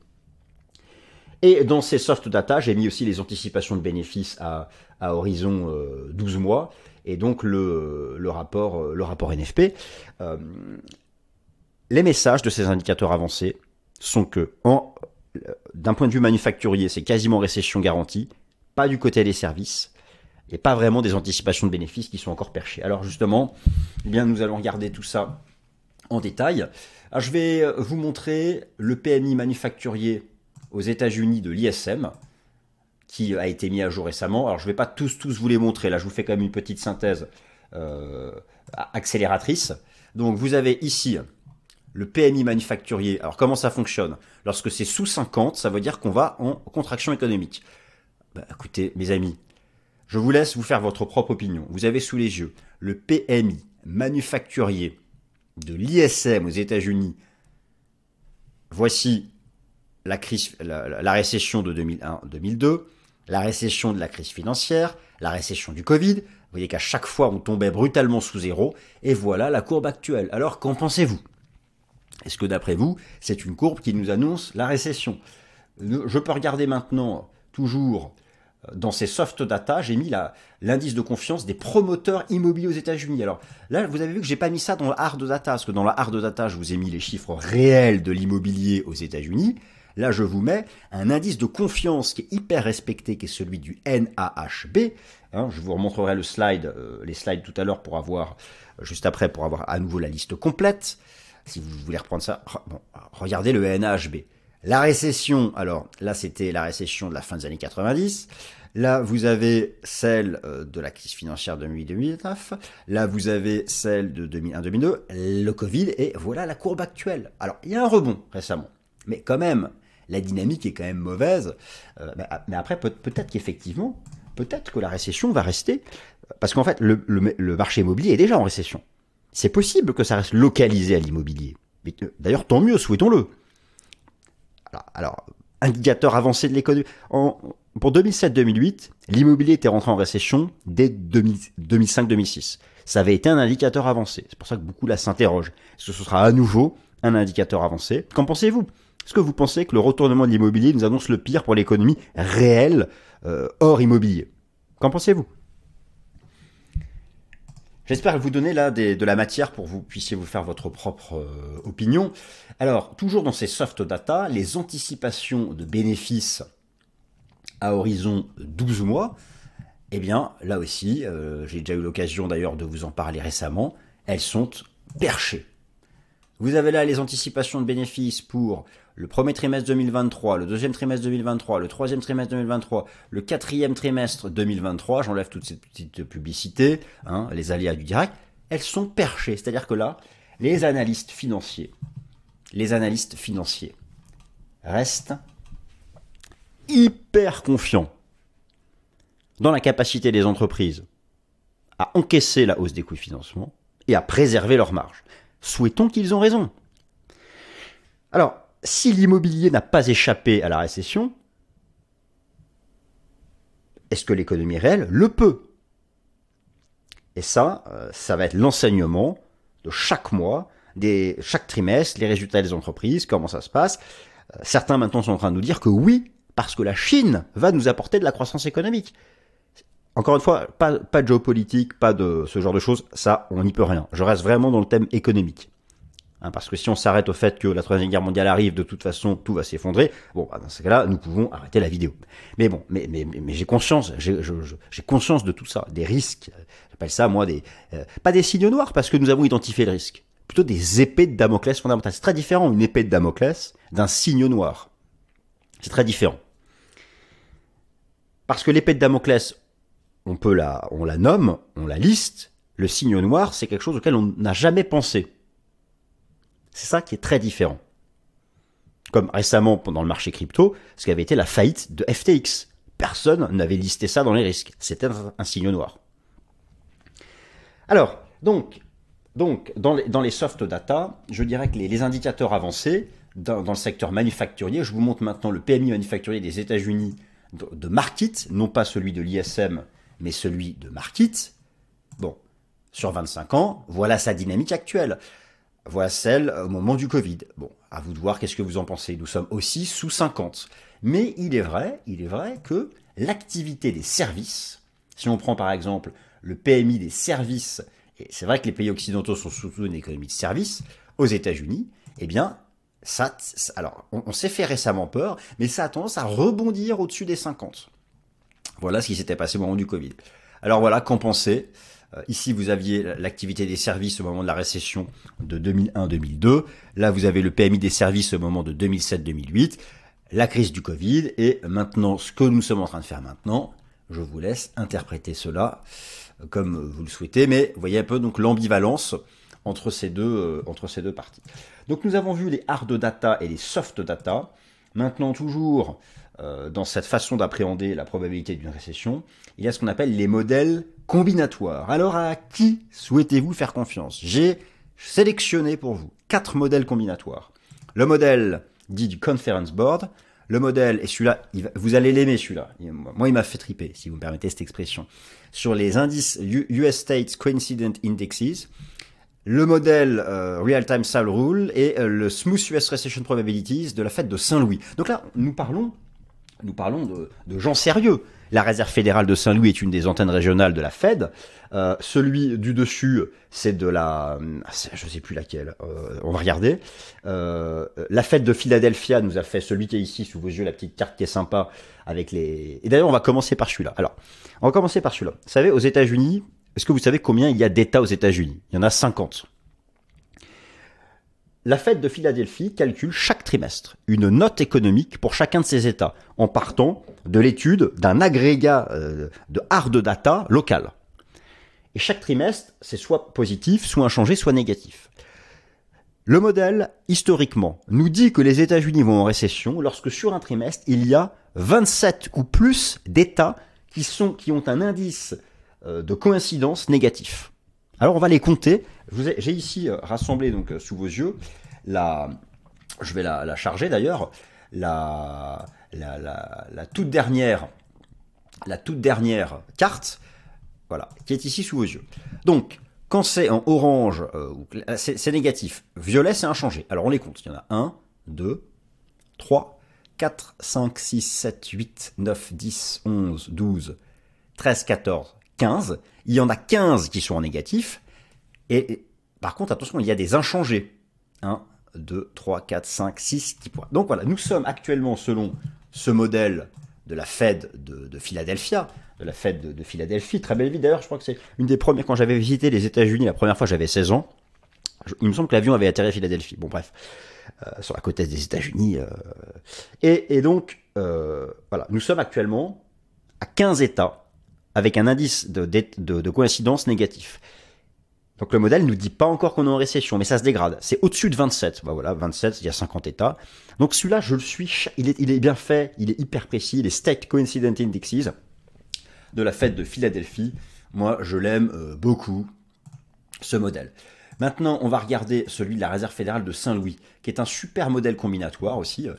Et dans ces soft data, j'ai mis aussi les anticipations de bénéfices à, horizon 12 euh, mois et donc le, rapport, le rapport NFP. Euh, les messages de ces indicateurs avancés sont que, d'un point de vue manufacturier, c'est quasiment récession garantie, pas du côté des services et pas vraiment des anticipations de bénéfices qui sont encore perchées. Alors justement, eh bien nous allons regarder tout ça en détail. je vais euh, vous montrer le PMI manufacturier aux États-Unis de l'ISM qui a été mis à jour récemment. Alors je ne vais pas tous tous vous les montrer. Là, je vous fais quand même une petite synthèse euh, accélératrice. Donc vous avez ici le PMI manufacturier. Alors comment ça fonctionne? Lorsque c'est sous 50, ça veut dire qu'on va en contraction économique. Bah, écoutez, mes amis, je vous laisse vous faire votre propre opinion. Vous avez sous les yeux le PMI manufacturier de l'ISM aux États-Unis. Voici la, la, récession de 2001-2002, la récession de la crise financière, la récession du Covid. Vous voyez qu'à chaque fois, on tombait brutalement sous zéro. Et voilà la courbe actuelle. Alors, qu'en pensez-vous? Est-ce que d'après vous, c'est une courbe qui nous annonce la récession? Je peux regarder maintenant toujours dans ces soft data, j'ai mis l'indice de confiance des promoteurs immobiliers aux États-Unis. Alors là, vous avez vu que j'ai pas mis ça dans le hard data, parce que dans le hard data, je vous ai mis les chiffres réels de l'immobilier aux États-Unis. Là, je vous mets un indice de confiance qui est hyper respecté, qui est celui du NAHB. Hein, je vous remontrerai le slide, euh, les slides tout à l'heure pour avoir, euh, juste après, pour avoir à nouveau la liste complète. Si vous voulez reprendre ça, regardez le NAHB. La récession, alors là c'était la récession de la fin des années 90. Là, vous avez celle euh, de la crise financière 2008-2009. Là, vous avez celle de 2001-2002, le Covid, et voilà la courbe actuelle. Alors, il y a un rebond récemment, mais quand même, la dynamique est quand même mauvaise. Euh, mais après, peut-être qu'effectivement, peut-être que la récession va rester, parce qu'en fait, le, marché immobilier est déjà en récession. C'est possible que ça reste localisé à l'immobilier. Euh, d'ailleurs, tant mieux, souhaitons-le. Alors, indicateur avancé de l'économie. Pour 2007-2008, l'immobilier était rentré en récession dès 2005-2006. Ça avait été un indicateur avancé. C'est pour ça que beaucoup là s'interrogent. Est-ce que ce sera à nouveau un indicateur avancé? Qu'en pensez-vous? Est-ce que vous pensez que le retournement de l'immobilier nous annonce le pire pour l'économie réelle euh, hors immobilier? Qu'en pensez-vous? J'espère vous donner là de la matière pour que vous puissiez vous faire votre propre euh, opinion. Alors, toujours dans ces soft data, les anticipations de bénéfices à horizon 12 mois, eh bien, là aussi, euh, j'ai déjà eu l'occasion d'ailleurs de vous en parler récemment, elles sont perchées. Vous avez là les anticipations de bénéfices pour le premier trimestre 2023, le deuxième trimestre 2023, le troisième trimestre 2023, le quatrième trimestre 2023, j'enlève toutes ces petites publicités, hein, les aléas du direct, elles sont perchées. C'est-à-dire que là, les analystes financiers, les analystes financiers restent hyper confiants dans la capacité des entreprises à encaisser la hausse des coûts de financement et à préserver leurs marges. Souhaitons qu'ils ont raison. Alors, si l'immobilier n'a pas échappé à la récession, est-ce que l'économie réelle le peut? Et ça, euh, ça va être l'enseignement de chaque mois, des, chaque trimestre, les résultats des entreprises, comment ça se passe. Euh, certains maintenant sont en train de nous dire que oui, parce que la Chine va nous apporter de la croissance économique. Encore une fois, pas, pas de géopolitique, pas de ce genre de choses, ça, on n'y peut rien. Je reste vraiment dans le thème économique. Hein, parce que si on s'arrête au fait que la troisième guerre mondiale arrive, de toute façon, tout va s'effondrer. Bon, bah, dans ce cas-là, nous pouvons arrêter la vidéo. Mais bon, mais, mais, mais, j'ai conscience, j'ai conscience de tout ça, des risques. J'appelle ça, moi, des euh, pas des signes noirs, parce que nous avons identifié le risque. Plutôt des épées de Damoclès fondamentales. C'est très différent, une épée de Damoclès, d'un signe noir. C'est très différent. Parce que l'épée de Damoclès, on peut la, on la nomme, on la liste. Le signe noir, c'est quelque chose auquel on n'a jamais pensé. C'est ça qui est très différent. Comme récemment pendant le marché crypto, ce qui avait été la faillite de FTX. Personne n'avait listé ça dans les risques. C'était un, signe noir. Alors, donc, donc dans, les, soft data, je dirais que les, indicateurs avancés dans, le secteur manufacturier, je vous montre maintenant le PMI manufacturier des États-Unis de, de Market, non pas celui de l'ISM, mais celui de Market. Bon, sur 25 ans, voilà sa dynamique actuelle. Voilà celle au moment du Covid. Bon, à vous de voir qu'est-ce que vous en pensez. Nous sommes aussi sous 50. Mais il est vrai, il est vrai que l'activité des services, si on prend par exemple le PMI des services, et c'est vrai que les pays occidentaux sont surtout une économie de services, aux États-Unis, eh bien, ça, alors, on, s'est fait récemment peur, mais ça a tendance à rebondir au-dessus des 50. Voilà ce qui s'était passé au moment du Covid. Alors voilà, qu'en penser euh, ici, vous aviez l'activité des services au moment de la récession de 2001-2002. Là, vous avez le PMI des services au moment de 2007-2008, la crise du Covid, et maintenant, ce que nous sommes en train de faire maintenant, je vous laisse interpréter cela euh, comme vous le souhaitez, mais vous voyez un peu donc l'ambivalence entre ces deux euh, entre ces deux parties. Donc nous avons vu les hard data et les soft data. Maintenant toujours dans cette façon d'appréhender la probabilité d'une récession, il y a ce qu'on appelle les modèles combinatoire. Alors à qui souhaitez-vous faire confiance? J'ai sélectionné pour vous quatre modèles combinatoires. Le modèle dit du Conference Board, le modèle, et celui-là, vous allez l'aimer celui-là. Moi, il m'a fait triper, si vous me permettez cette expression. Sur les indices US States Coincident Indexes, le modèle euh, Real-Time Sal Rule et euh, le Smooth US Recession Probabilities de la fête de Saint-Louis. Donc là, nous parlons, nous parlons de gens sérieux. La réserve fédérale de Saint-Louis est une des antennes régionales de la Fed. Euh, celui du dessus, c'est de la, je sais plus laquelle. Euh, on va regarder. Euh, la Fed de Philadelphia nous a fait celui qui est ici sous vos yeux, la petite carte qui est sympa avec les. Et d'ailleurs, on va commencer par celui-là. Alors, on va commencer par celui-là. Vous savez, aux États-Unis, est-ce que vous savez combien il y a d'États aux États-Unis? Il y en a 50 la Fed de Philadelphie calcule chaque trimestre une note économique pour chacun de ces États, en partant de l'étude d'un agrégat euh, de hard data local. Et chaque trimestre, c'est soit positif, soit inchangé, soit négatif. Le modèle, historiquement, nous dit que les États-Unis vont en récession lorsque sur un trimestre, il y a 27 ou plus d'États qui ont un indice euh, de coïncidence négatif. Alors on va les compter. J'ai ici euh, rassemblé donc euh, sous vos yeux la, je vais la, charger d'ailleurs, la, la, toute dernière, la toute dernière carte, voilà, qui est ici sous vos yeux. Donc quand c'est en orange, euh, c'est négatif. Violet, c'est inchangé. Alors on les compte. Il y en a 1, 2, 3, 4, 5, 6, 7, 8, 9, 10, 11, 12, 13, 14, 15. Il y en a 15 qui sont en négatif. Et, par contre, attention, il y a des inchangés. 1, 2, 3, 4, 5, 6 petits points. Donc voilà, nous sommes actuellement selon ce modèle de la Fed de, Philadelphia, de la Fed de, Philadelphie. Très belle ville d'ailleurs, je crois que c'est une des premières, quand j'avais visité les États-Unis la première fois, j'avais 16 ans. il me semble que l'avion avait atterri à Philadelphie. Bon bref, euh, sur la côte est des États-Unis. Euh. et, donc, euh, voilà, nous sommes actuellement à 15 États avec un indice de, coïncidence négatif. Donc le modèle nous dit pas encore qu'on est en récession, mais ça se dégrade. C'est au-dessus de 27. Bah voilà, 27, il y a 50 États. Donc celui-là, je le suis, il est, bien fait, il est hyper précis, les State Coincident Indexes de la fête de Philadelphie. Moi, je l'aime euh, beaucoup, ce modèle. Maintenant, on va regarder celui de la Réserve fédérale de Saint-Louis, qui est un super modèle combinatoire aussi.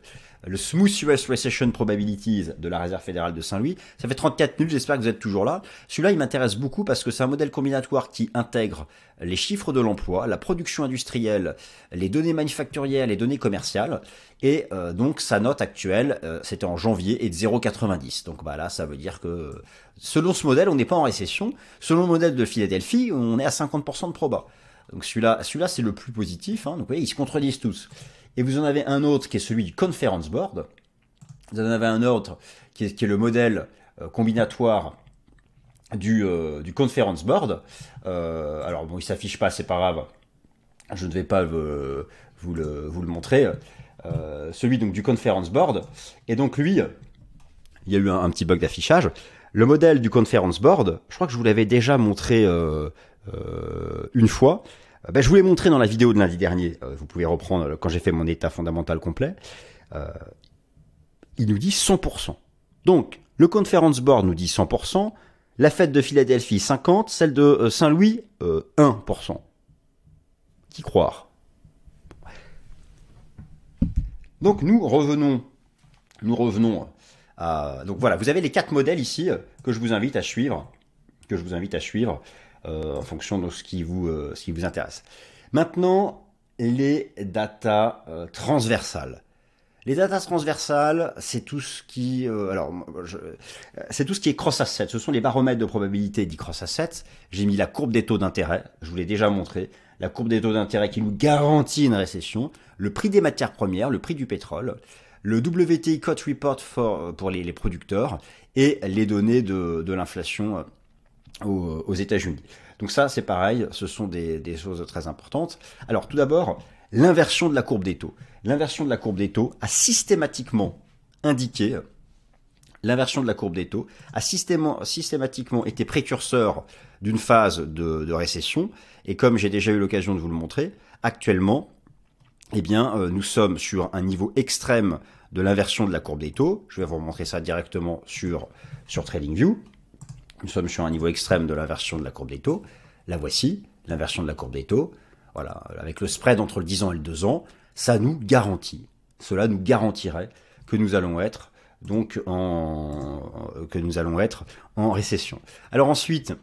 Le Smooth US Recession Probabilities de la Réserve fédérale de Saint-Louis. Ça fait 34 minutes, j'espère que vous êtes toujours là. Celui-là, il m'intéresse beaucoup parce que c'est un modèle combinatoire qui intègre les chiffres de l'emploi, la production industrielle, les données manufacturières, les données commerciales. Et euh, donc, sa note actuelle, euh, c'était en janvier, est de 0,90. Donc bah là, ça veut dire que selon ce modèle, on n'est pas en récession. Selon le modèle de Philadelphie, on est à 50% de proba. Donc celui-là, celui-là c'est le plus positif. Hein. Donc vous voyez, ils se contredisent tous. Et vous en avez un autre qui est celui du Conference Board. Vous en avez un autre qui est, le modèle euh, combinatoire du, euh, du Conference Board. Euh, alors bon, il s'affiche pas, c'est pas grave. Je ne vais pas vous, le, vous le montrer. celui donc du Conference Board. Et donc lui, il y a eu un petit bug d'affichage. Le modèle du Conference Board, je crois que je vous l'avais déjà montré une fois. Ben, je vous l'ai montré dans la vidéo de lundi dernier. vous pouvez reprendre quand j'ai fait mon état fondamental complet. il nous dit 100%. Donc, le Conference Board nous dit 100%, la fête de Philadelphie 50%, celle de euh, Saint-Louis 1%. Euh, Qui croire? Donc nous revenons, nous revenons à... Donc voilà, vous avez les quatre modèles ici euh, que je vous invite à suivre, que je vous invite à suivre en fonction de ce qui vous, ce qui vous intéresse. Maintenant, les data transversales. Les datas transversales, c'est tout ce qui, euh, alors, c'est tout ce qui est cross asset. Ce sont les baromètres de probabilité dits cross asset. J'ai mis la courbe des taux d'intérêt. Je vous l'ai déjà montré. La courbe des taux d'intérêt qui nous garantit une récession. Le prix des matières premières, le prix du pétrole. Le WTI Cut Report pour les, producteurs et les données de, l'inflation euh, aux, États-Unis. Donc ça, c'est pareil. Ce sont des, choses très importantes. Alors, tout d'abord, l'inversion de la courbe des taux l'inversion de la courbe des taux a systématiquement indiqué, l'inversion de la courbe des taux a systématiquement été précurseur d'une phase de, récession. Et comme j'ai déjà eu l'occasion de vous le montrer, actuellement, eh bien, euh, nous sommes sur un niveau extrême de l'inversion de la courbe des taux. Je vais vous montrer ça directement sur, sur TradingView. Nous sommes sur un niveau extrême de l'inversion de la courbe des taux. La voici, l'inversion de la courbe des taux. Voilà, avec le spread entre le 10 ans et le 2 ans ça nous garantit, cela nous garantirait que nous allons être donc en que nous allons être en récession. Alors ensuite,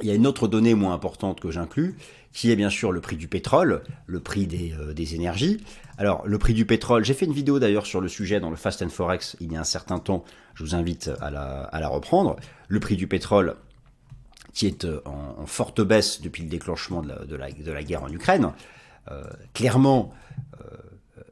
il y a une autre donnée moins importante que j'inclus, qui est bien sûr le prix du pétrole, le prix des, euh, des énergies. Alors le prix du pétrole, j'ai fait une vidéo d'ailleurs sur le sujet dans le Fast and Forex il y a un certain temps, je vous invite à la, reprendre. Le prix du pétrole qui est euh, en, forte baisse depuis le déclenchement de la, guerre en Ukraine. Euh, clairement,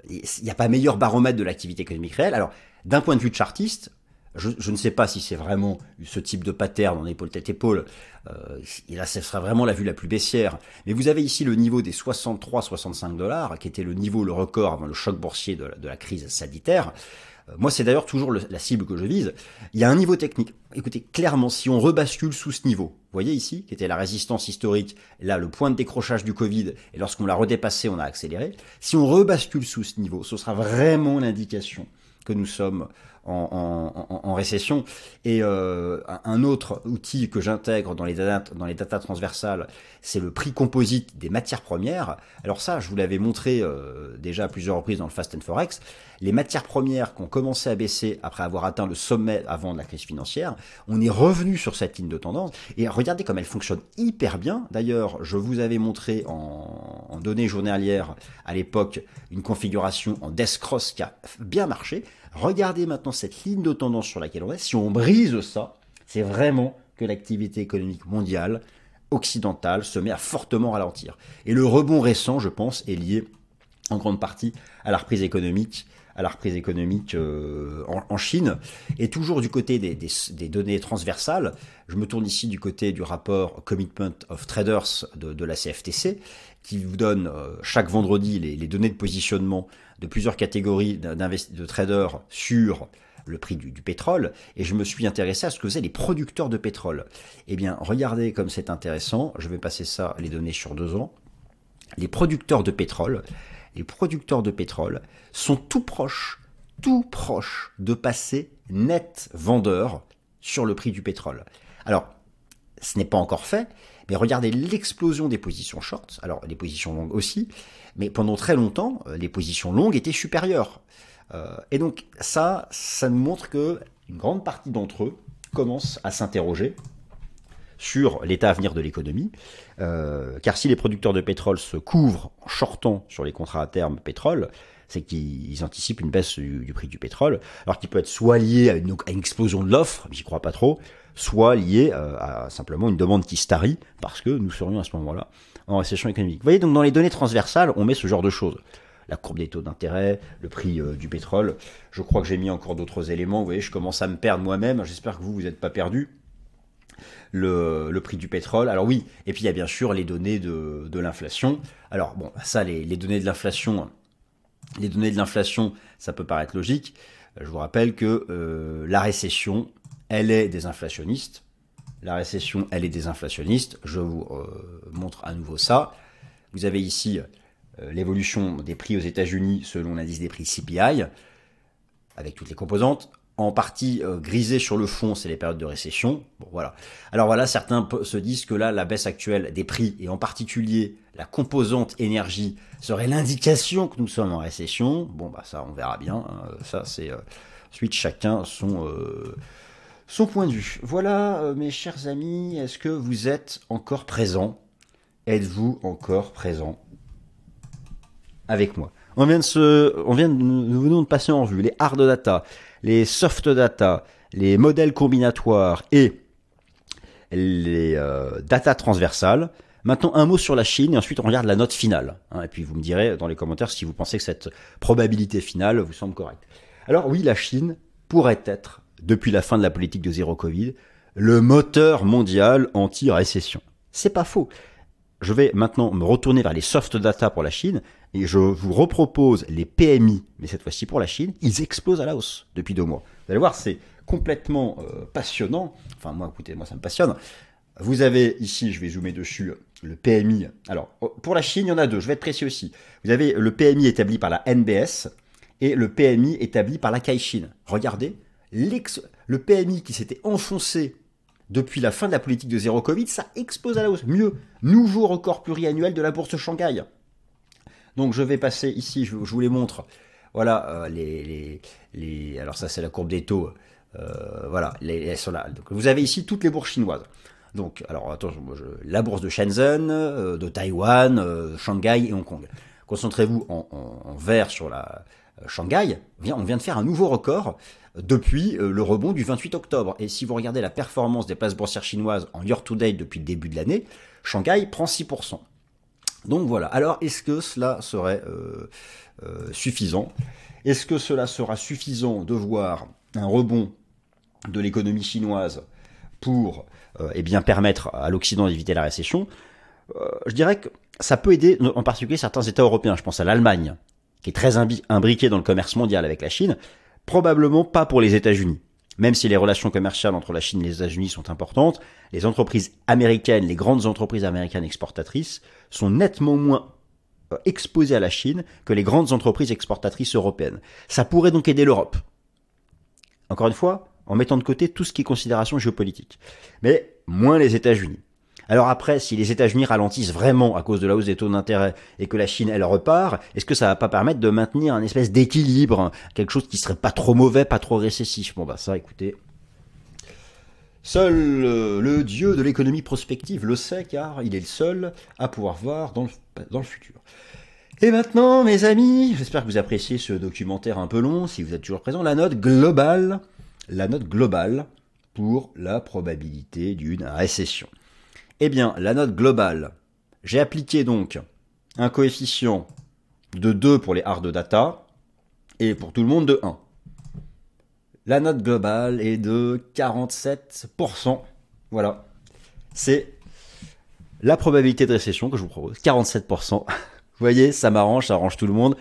il n'y a pas meilleur baromètre de l'activité économique réelle. Alors, d'un point de vue de chartiste, je, ne sais pas si c'est vraiment ce type de pattern en épaule tête épaule. Euh, là, ce sera vraiment la vue la plus baissière. Mais vous avez ici le niveau des 63-65 dollars, qui était le niveau, le record avant le choc boursier de la, crise sanitaire. Euh, moi, c'est d'ailleurs toujours la cible que je vise. Il y a un niveau technique. Écoutez, clairement, si on rebascule sous ce niveau, vous voyez ici, qui était la résistance historique, là, le point de décrochage du Covid, et lorsqu'on l'a redépassé, on a accéléré. Si on rebascule sous ce niveau, ce sera vraiment l'indication que nous sommes en, récession. Et euh, un autre outil que j'intègre dans les data, dans les data transversales, c'est le prix composite des matières premières. Alors ça, je vous l'avais montré euh, déjà à plusieurs reprises dans le Fast and Forex. Les matières premières qui ont commencé à baisser après avoir atteint le sommet avant la crise financière, on est revenu sur cette ligne de tendance. Et regardez comme elle fonctionne hyper bien. D'ailleurs, je vous avais montré en, en données journalières à l'époque une configuration en death cross qui a bien marché. Regardez maintenant cette ligne de tendance sur laquelle on est. Si on brise ça, c'est vraiment que l'activité économique mondiale, occidentale, se met à fortement ralentir. Et le rebond récent, je pense, est lié en grande partie à la reprise économique à la reprise économique euh, en, Chine. Et toujours du côté des, données transversales, je me tourne ici du côté du rapport Commitment of Traders de, la CFTC, qui vous donne euh, chaque vendredi les, données de positionnement de plusieurs catégories de traders sur le prix du, pétrole, et je me suis intéressé à ce que faisaient les producteurs de pétrole. Eh bien, regardez comme c'est intéressant, je vais passer ça, les données sur deux ans. Les producteurs de pétrole, les producteurs de pétrole sont tout proches, tout proches de passer net vendeur sur le prix du pétrole. Alors, ce n'est pas encore fait, mais regardez l'explosion des positions short, alors les positions longues aussi, mais pendant très longtemps, euh, les positions longues étaient supérieures. Euh, et donc ça, ça nous montre que une grande partie d'entre eux commencent à s'interroger sur l'état à venir de l'économie, euh, car si les producteurs de pétrole se couvrent en shortant sur les contrats à terme pétrole, c'est qu'ils anticipent une baisse du, prix du pétrole, alors qu'il peut être soit lié à une, explosion de l'offre, j'y crois pas trop, soit lié euh, à simplement une demande qui starie, parce que nous serions à ce moment-là en récession économique. Vous voyez, donc dans les données transversales, on met ce genre de choses. La courbe des taux d'intérêt, le prix euh, du pétrole. Je crois que j'ai mis encore d'autres éléments. Vous voyez, je commence à me perdre moi-même. J'espère que vous, vous n'êtes pas perdu. Le, prix du pétrole. Alors oui, et puis il y a bien sûr les données de, l'inflation. Alors bon, ça, les, données de l'inflation, les données de l'inflation, ça peut paraître logique. Je vous rappelle que euh, la récession, elle est désinflationniste. La récession, elle est désinflationniste. Je vous euh, montre à nouveau ça. Vous avez ici euh, l'évolution des prix aux États-Unis selon l'indice des prix CPI, avec toutes les composantes. En partie euh, grisé sur le fond, c'est les périodes de récession. Voilà. Alors voilà, certains se disent que là, la baisse actuelle des prix, et en particulier la composante énergie, serait l'indication que nous sommes en récession. Bon, bah ça, on verra bien. Hein. Ça, c'est... ensuite, chacun son son point de vue. Voilà, euh, mes chers amis, est-ce que vous êtes encore présents? Êtes-vous encore présents? Avec moi On vient de se, nous venons de passer en revue les hard data, les soft data, les modèles combinatoires et les euh, data transversales. Maintenant, un mot sur la Chine et ensuite on regarde la note finale. Hein. et puis vous me direz dans les commentaires si vous pensez que cette probabilité finale vous semble correcte. Alors oui, la Chine pourrait être depuis la fin de la politique de zéro Covid, le moteur mondial anti-récession. C'est pas faux. Je vais maintenant me retourner vers les soft data pour la Chine et je vous repropose les PMI, mais cette fois-ci pour la Chine, ils explosent à la hausse depuis deux mois. Vous allez voir, c'est complètement euh, passionnant. Enfin, moi, écoutez, moi, ça me passionne. Vous avez ici, je vais zoomer dessus, le PMI. Alors, pour la Chine, il y en a deux, je vais être précis aussi. Vous avez le PMI établi par la NBS et le PMI établi par la Caixin. Regardez, le PMI qui s'était enfoncé depuis la fin de la politique de zéro Covid, ça explose à la hausse. Mieux, nouveau record pluriannuel de la bourse Shanghai. Donc je vais passer ici, je, vous les montre. Voilà, euh, les, alors ça c'est la courbe des taux. Euh, voilà, les, là. Donc, vous avez ici toutes les bourses chinoises. Donc, alors attention, la bourse de Shenzhen, euh, de Taïwan, Shanghai et Hong Kong. Concentrez-vous en, en, vert sur la Shanghai. On vient de faire un nouveau record depuis euh, le rebond du 28 octobre. Et si vous regardez la performance des places boursières chinoises en year-to-date depuis le début de l'année, Shanghai prend 6%. Donc voilà. Alors, est-ce que cela serait euh, euh, suffisant? Est-ce que cela sera suffisant de voir un rebond de l'économie chinoise pour eh bien, permettre à l'Occident d'éviter la récession? Je dirais que ça peut aider en particulier certains États européens. Je pense à l'Allemagne, qui est très imbriquée dans le commerce mondial avec la Chine, Probablement pas pour les États-Unis. Même si les relations commerciales entre la Chine et les États-Unis sont importantes, les entreprises américaines, les grandes entreprises américaines exportatrices, sont nettement moins euh, exposées à la Chine que les grandes entreprises exportatrices européennes. Ça pourrait donc aider l'Europe. Encore une fois, en mettant de côté tout ce qui est considération géopolitique. Mais moins les États-Unis. Alors après, si les États-Unis ralentissent vraiment à cause de la hausse des taux d'intérêt et que la Chine, elle repart, est-ce que ça va pas permettre de maintenir un espèce d'équilibre, quelque chose qui serait pas trop mauvais, pas trop récessif? Bon bah ça, écoutez, Seul euh, le dieu de l'économie prospective le sait car il est le seul à pouvoir voir dans le, futur. Et maintenant, mes amis, j'espère que vous appréciez ce documentaire un peu long, si vous êtes toujours présent, la note globale, la note globale pour la probabilité d'une récession. Eh bien, la note globale, j'ai appliqué donc un coefficient de 2 pour les hard data et pour tout le monde de 1. La note globale est de 47%. Voilà. C'est la probabilité de récession que je vous propose. 47%. Vous voyez, ça m'arrange, ça arrange tout le monde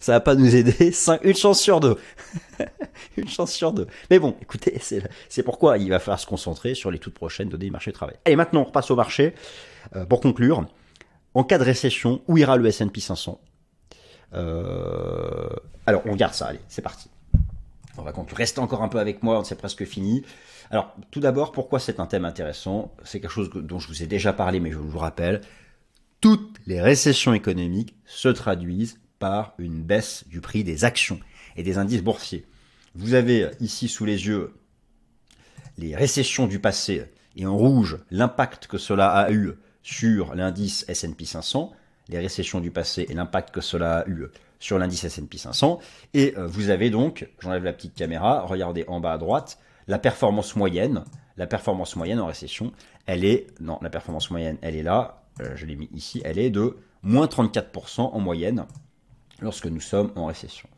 ça va pas nous aider. une chance sur deux. une chance sur deux. Mais bon, écoutez, c'est pourquoi il va falloir se concentrer sur les toutes prochaines données du marché du travail. Et maintenant, on repasse au marché. Euh, pour conclure, en cas de récession, où ira le S&P 500 euh, Alors, on regarde ça. Allez, c'est parti. On va conclure. Restez encore un peu avec moi, c'est presque fini. Alors, tout d'abord, pourquoi c'est un thème intéressant? C'est quelque chose dont je vous ai déjà parlé, mais je vous rappelle. Toutes les récessions économiques se traduisent par une baisse du prix des actions et des indices boursiers. Vous avez ici sous les yeux les récessions du passé et en rouge l'impact que cela a eu sur l'indice S&P 500, les récessions du passé et l'impact que cela a eu sur l'indice S&P 500 et euh, vous avez donc, j'enlève la petite caméra, regardez en bas à droite, la performance moyenne, la performance moyenne en récession, elle est, non, la performance moyenne, elle est là, euh, je l'ai mis ici, elle est de moins 34% en moyenne lorsque nous sommes en récession.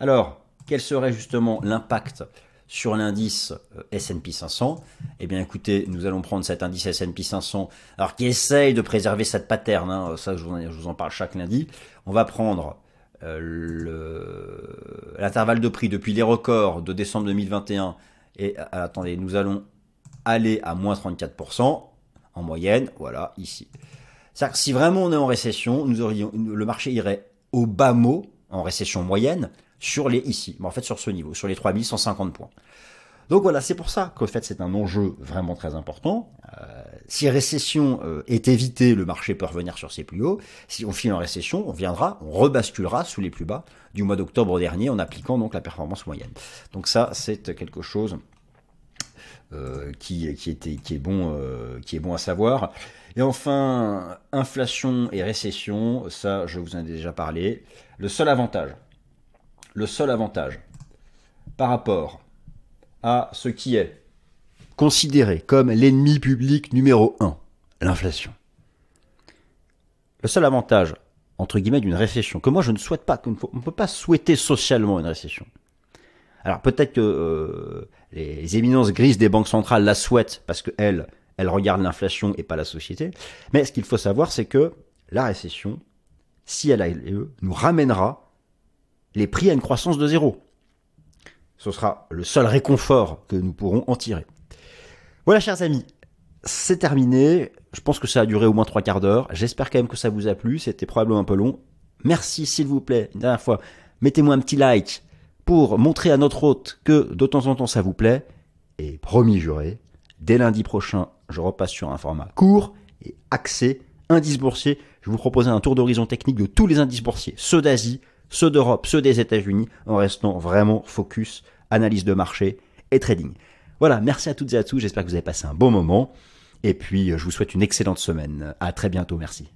Alors, quel serait justement l'impact sur l'indice euh, S&P 500 Eh bien, écoutez, nous allons prendre cet indice S&P 500, alors qui essaye de préserver cette pattern, hein, ça je vous, en, parle chaque lundi. On va prendre euh, l'intervalle de prix depuis les records de décembre 2021 et attendez, nous allons aller à moins 34% en moyenne, voilà, ici. Si vraiment on est en récession, le marché irait au bas mot, en récession moyenne, sur les ici, en fait sur ce niveau, sur les 3150 points. Donc voilà, c'est pour ça qu'en fait c'est un enjeu vraiment très important. Euh, si récession euh, est évitée, le marché peut revenir sur ses plus hauts. Si on file en récession, on viendra, on rebasculera sous les plus bas du mois d'octobre dernier en appliquant donc la performance moyenne. Donc ça, c'est quelque chose euh, euh, qui est bon à savoir. Et enfin, inflation et récession, ça je vous en ai déjà parlé. Le seul avantage, le seul avantage par rapport à ce qui est considéré comme l'ennemi public numéro 1, l'inflation. Le seul avantage, entre guillemets, d'une récession, que moi je ne souhaite pas, qu'on ne peut pas souhaiter socialement une récession, alors peut-être que euh, les éminences grises des banques centrales la souhaitent parce qu'elles, elles regardent l'inflation et pas la société. Mais ce qu'il faut savoir, c'est que la récession, si elle a lieu, nous ramènera les prix à une croissance de zéro. Ce sera le seul réconfort que nous pourrons en tirer. Voilà, chers amis, c'est terminé. Je pense que ça a duré au moins trois quarts d'heure. J'espère quand même que ça vous a plu. C'était probablement un peu long. Merci, s'il vous plaît, une dernière fois. Mettez-moi un petit like, pour montrer à notre hôte que de temps en temps ça vous plaît. Et promis juré, dès lundi prochain, je repasse sur un format court et axé, indice boursier. Je vous proposer un tour d'horizon technique de tous les indices boursiers, ceux d'Asie, ceux d'Europe, ceux des États-Unis, en restant vraiment focus, analyse de marché et trading. Voilà, merci à toutes et à tous, j'espère que vous avez passé un bon moment. Et puis, je vous souhaite une excellente semaine. À très bientôt, merci.